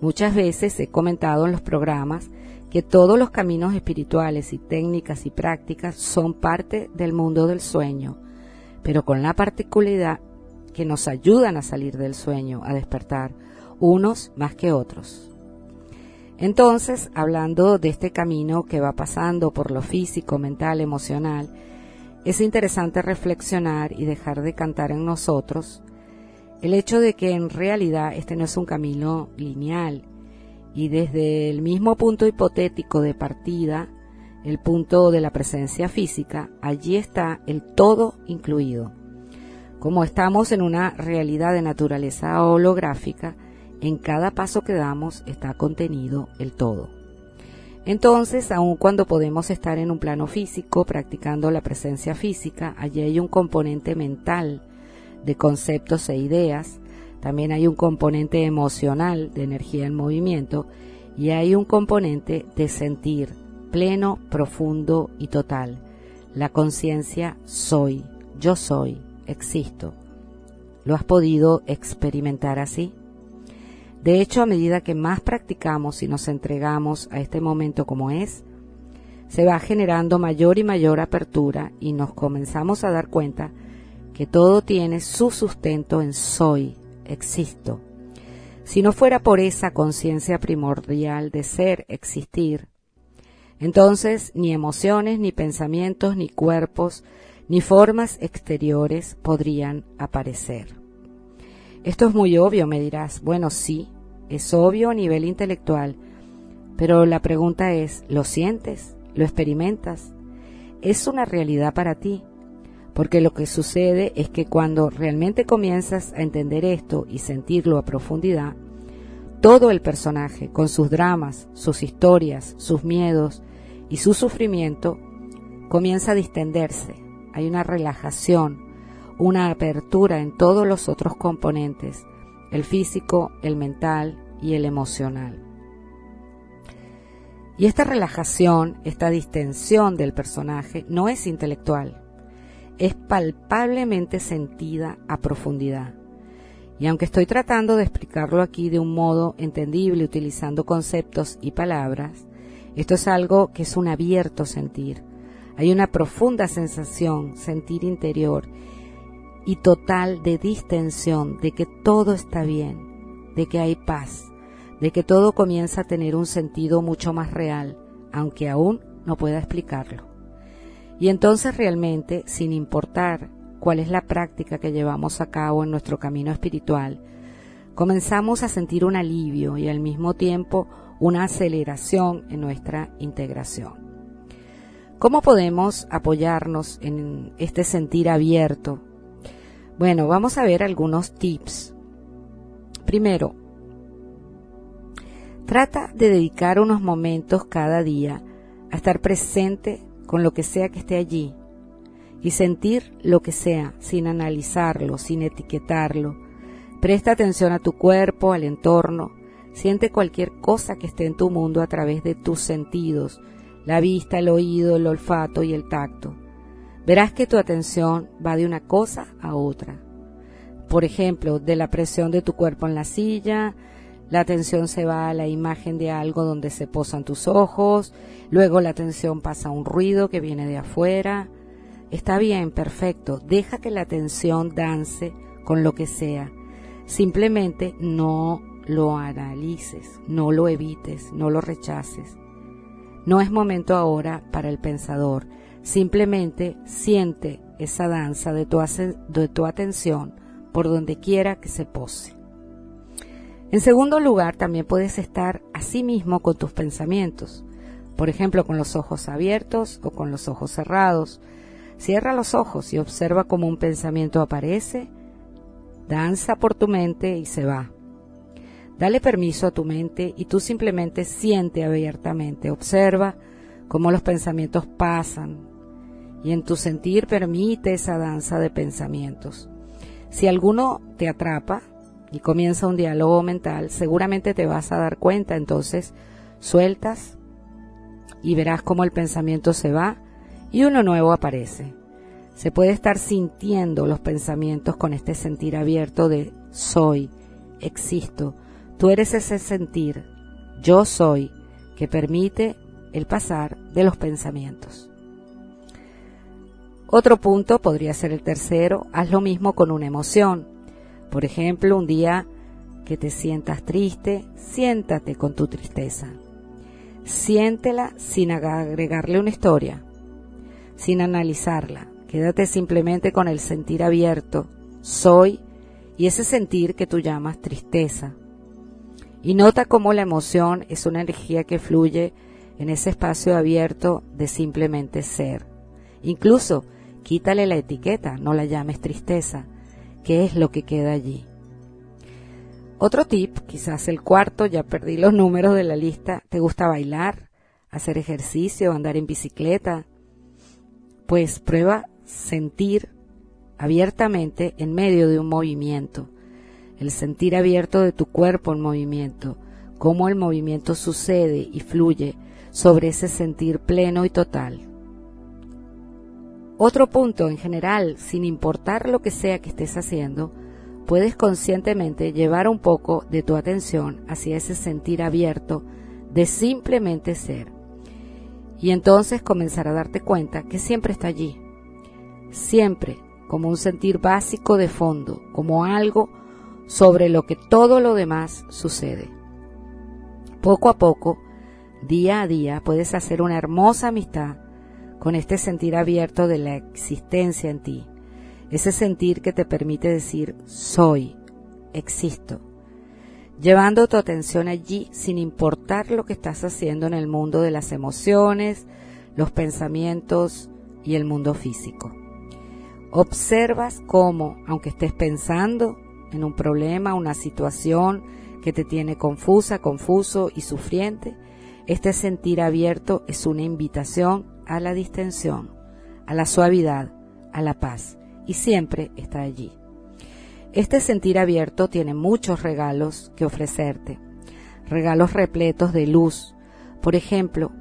Muchas veces he comentado en los programas que todos los caminos espirituales y técnicas y prácticas son parte del mundo del sueño, pero con la particularidad que nos ayudan a salir del sueño, a despertar, unos más que otros. Entonces, hablando de este camino que va pasando por lo físico, mental, emocional, es interesante reflexionar y dejar de cantar en nosotros el hecho de que en realidad este no es un camino lineal y desde el mismo punto hipotético de partida, el punto de la presencia física, allí está el todo incluido. Como estamos en una realidad de naturaleza holográfica, en cada paso que damos está contenido el todo. Entonces, aun cuando podemos estar en un plano físico practicando la presencia física, allí hay un componente mental de conceptos e ideas, también hay un componente emocional de energía en movimiento y hay un componente de sentir pleno, profundo y total. La conciencia soy, yo soy, existo. ¿Lo has podido experimentar así? De hecho, a medida que más practicamos y nos entregamos a este momento como es, se va generando mayor y mayor apertura y nos comenzamos a dar cuenta que todo tiene su sustento en soy, existo. si no fuera por esa conciencia primordial de ser, existir, entonces ni emociones, ni pensamientos, ni cuerpos, ni formas exteriores podrían aparecer. Esto es muy obvio, me dirás. Bueno, sí, es obvio a nivel intelectual, pero la pregunta es, ¿lo sientes? ¿Lo experimentas? ¿Es una realidad para ti? Porque lo que sucede es que cuando realmente comienzas a entender esto y sentirlo a profundidad, todo el personaje, con sus dramas, sus historias, sus miedos y su sufrimiento, comienza a distenderse. Hay una relajación, una apertura en todos los otros componentes, el físico, el mental y el emocional. Y esta relajación, esta distensión del personaje no es intelectual, es palpablemente sentida a profundidad. Y aunque estoy tratando de explicarlo aquí de un modo entendible utilizando conceptos y palabras, esto es algo que es un abierto sentir. Hay una profunda sensación, sentir interior y total de distensión, de que todo está bien, de que hay paz, de que todo comienza a tener un sentido mucho más real, aunque aún no pueda explicarlo. Y entonces realmente, sin importar cuál es la práctica que llevamos a cabo en nuestro camino espiritual, comenzamos a sentir un alivio y al mismo tiempo una aceleración en nuestra integración. ¿Cómo podemos apoyarnos en este sentir abierto? Bueno, vamos a ver algunos tips. Primero, trata de dedicar unos momentos cada día a estar presente con lo que sea que esté allí y sentir lo que sea sin analizarlo, sin etiquetarlo. Presta atención a tu cuerpo, al entorno, siente cualquier cosa que esté en tu mundo a través de tus sentidos, la vista, el oído, el olfato y el tacto. Verás que tu atención va de una cosa a otra. Por ejemplo, de la presión de tu cuerpo en la silla, la atención se va a la imagen de algo donde se posan tus ojos, luego la atención pasa a un ruido que viene de afuera. Está bien, perfecto, deja que la atención dance con lo que sea. Simplemente no lo analices, no lo evites, no lo rechaces. No es momento ahora para el pensador, simplemente siente esa danza de tu, atención por donde quiera que se pose. En segundo lugar, también puedes estar así mismo con tus pensamientos, por ejemplo, con los ojos abiertos o con los ojos cerrados. Cierra los ojos y observa cómo un pensamiento aparece, danza por tu mente y se va. Dale permiso a tu mente y tú simplemente siente abiertamente, observa cómo los pensamientos pasan y en tu sentir permite esa danza de pensamientos. Si alguno te atrapa, y comienza un diálogo mental, seguramente te vas a dar cuenta, entonces sueltas y verás cómo el pensamiento se va y uno nuevo aparece. Se puede estar sintiendo los pensamientos con este sentir abierto de soy, existo. Tú eres ese sentir, yo soy, que permite el pasar de los pensamientos. Otro punto podría ser el tercero, haz lo mismo con una emoción. Por ejemplo, un día que te sientas triste, siéntate con tu tristeza. Siéntela sin agregarle una historia, sin analizarla. Quédate simplemente con el sentir abierto, soy, y ese sentir que tú llamas tristeza. Y nota cómo la emoción es una energía que fluye en ese espacio abierto de simplemente ser. Incluso quítale la etiqueta, no la llames tristeza, qué es lo que queda allí. Otro tip, quizás el cuarto, ya perdí los números de la lista, ¿te gusta bailar, hacer ejercicio, andar en bicicleta? Pues prueba sentir abiertamente en medio de un movimiento, el sentir abierto de tu cuerpo en movimiento, cómo el movimiento sucede y fluye sobre ese sentir pleno y total. Otro punto en general, sin importar lo que sea que estés haciendo, puedes conscientemente llevar un poco de tu atención hacia ese sentir abierto de simplemente ser. Y entonces comenzar a darte cuenta que siempre está allí. Siempre como un sentir básico de fondo, como algo sobre lo que todo lo demás sucede. Poco a poco, día a día, puedes hacer una hermosa amistad con este sentir abierto de la existencia en ti, ese sentir que te permite decir soy, existo, llevando tu atención allí sin importar lo que estás haciendo en el mundo de las emociones, los pensamientos y el mundo físico. Observas cómo, aunque estés pensando en un problema, una situación que te tiene confusa, confuso y sufriente, este sentir abierto es una invitación a la distensión, a la suavidad, a la paz, y siempre está allí. Este sentir abierto tiene muchos regalos que ofrecerte, regalos repletos de luz. Por ejemplo,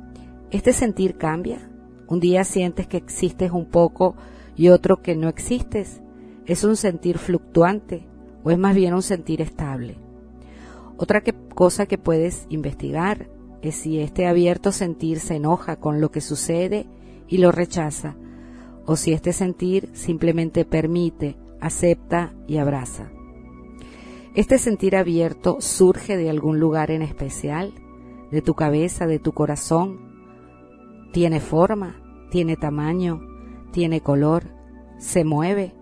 este sentir cambia. Un día sientes que existes un poco y otro que no existes. Es un sentir fluctuante o es más bien un sentir estable. Otra cosa que puedes investigar es si este abierto sentir se enoja con lo que sucede y lo rechaza, o si este sentir simplemente permite, acepta y abraza. Este sentir abierto surge de algún lugar en especial, de tu cabeza, de tu corazón. Tiene forma, tiene tamaño, tiene color, se mueve.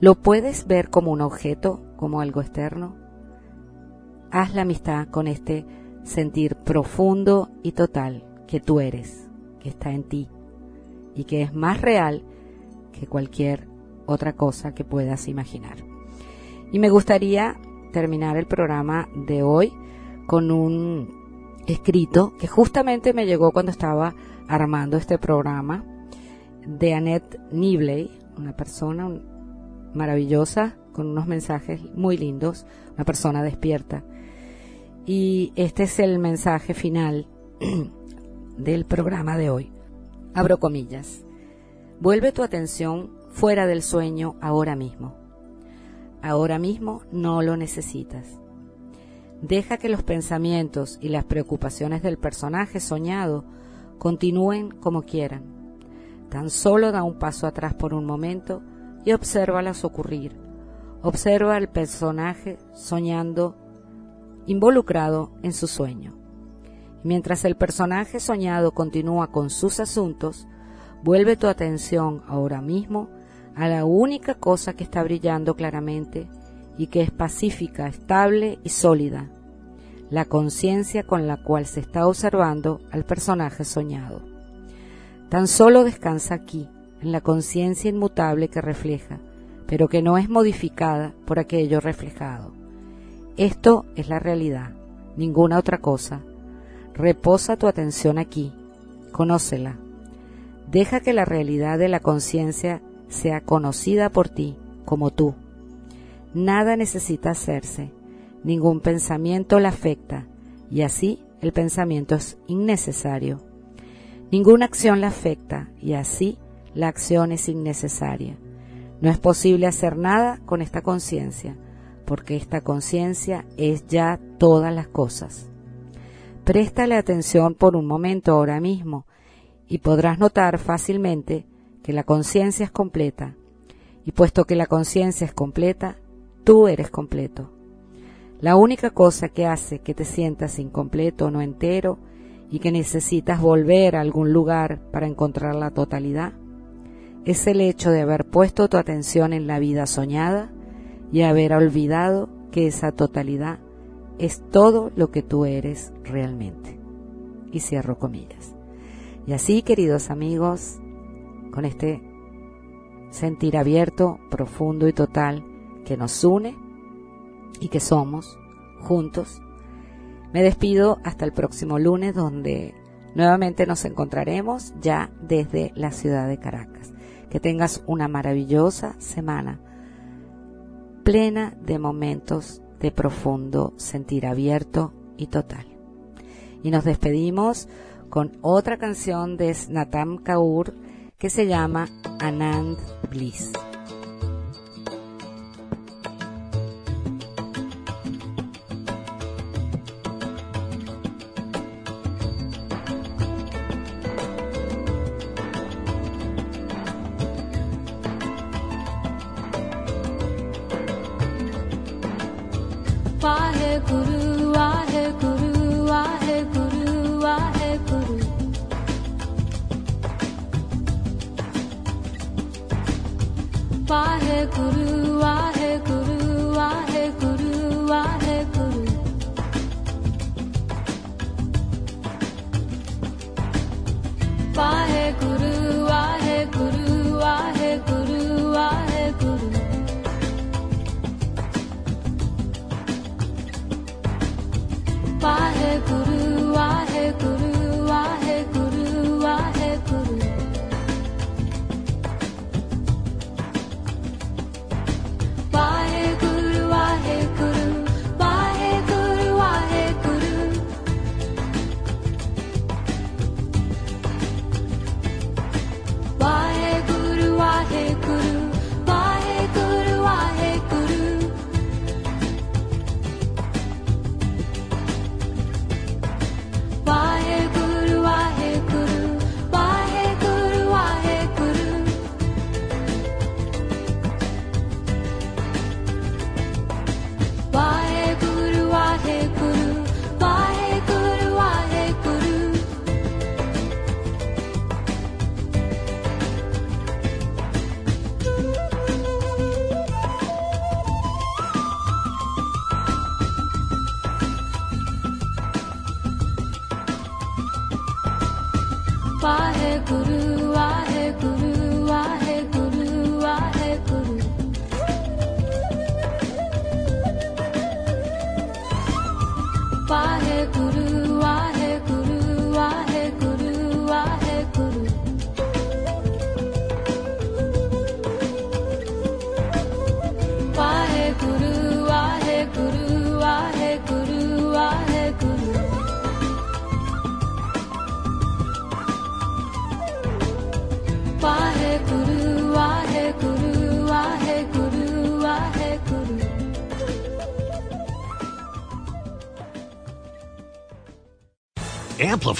¿Lo puedes ver como un objeto, como algo externo? Haz la amistad con este sentir profundo y total que tú eres, que está en ti y que es más real que cualquier otra cosa que puedas imaginar. Y me gustaría terminar el programa de hoy con un escrito que justamente me llegó cuando estaba armando este programa de Annette Nibley, una persona maravillosa con unos mensajes muy lindos, una persona despierta y este es el mensaje final del programa de hoy. Abro comillas. Vuelve tu atención fuera del sueño ahora mismo. Ahora mismo no lo necesitas. Deja que los pensamientos y las preocupaciones del personaje soñado continúen como quieran. Tan solo da un paso atrás por un momento y obsérvalas ocurrir. Observa al personaje soñando involucrado en su sueño. Mientras el personaje soñado continúa con sus asuntos, vuelve tu atención ahora mismo a la única cosa que está brillando claramente y que es pacífica, estable y sólida, la conciencia con la cual se está observando al personaje soñado. Tan solo descansa aquí, en la conciencia inmutable que refleja, pero que no es modificada por aquello reflejado. Esto es la realidad, ninguna otra cosa. Reposa tu atención aquí, conócela. Deja que la realidad de la conciencia sea conocida por ti como tú. Nada necesita hacerse, ningún pensamiento la afecta, y así el pensamiento es innecesario. Ninguna acción la afecta, y así la acción es innecesaria. No es posible hacer nada con esta conciencia, porque esta conciencia es ya todas las cosas. Préstale atención por un momento ahora mismo y podrás notar fácilmente que la conciencia es completa, y puesto que la conciencia es completa, tú eres completo. La única cosa que hace que te sientas incompleto o no entero y que necesitas volver a algún lugar para encontrar la totalidad es el hecho de haber puesto tu atención en la vida soñada y haber olvidado que esa totalidad es todo lo que tú eres realmente. Y cierro comillas. Y así, queridos amigos, con este sentir abierto, profundo y total que nos une y que somos juntos, me despido hasta el próximo lunes donde nuevamente nos encontraremos ya desde la ciudad de Caracas. Que tengas una maravillosa semana plena de momentos de profundo sentir abierto y total. Y nos despedimos con otra canción de Snatam Kaur que se llama Anand Bliss.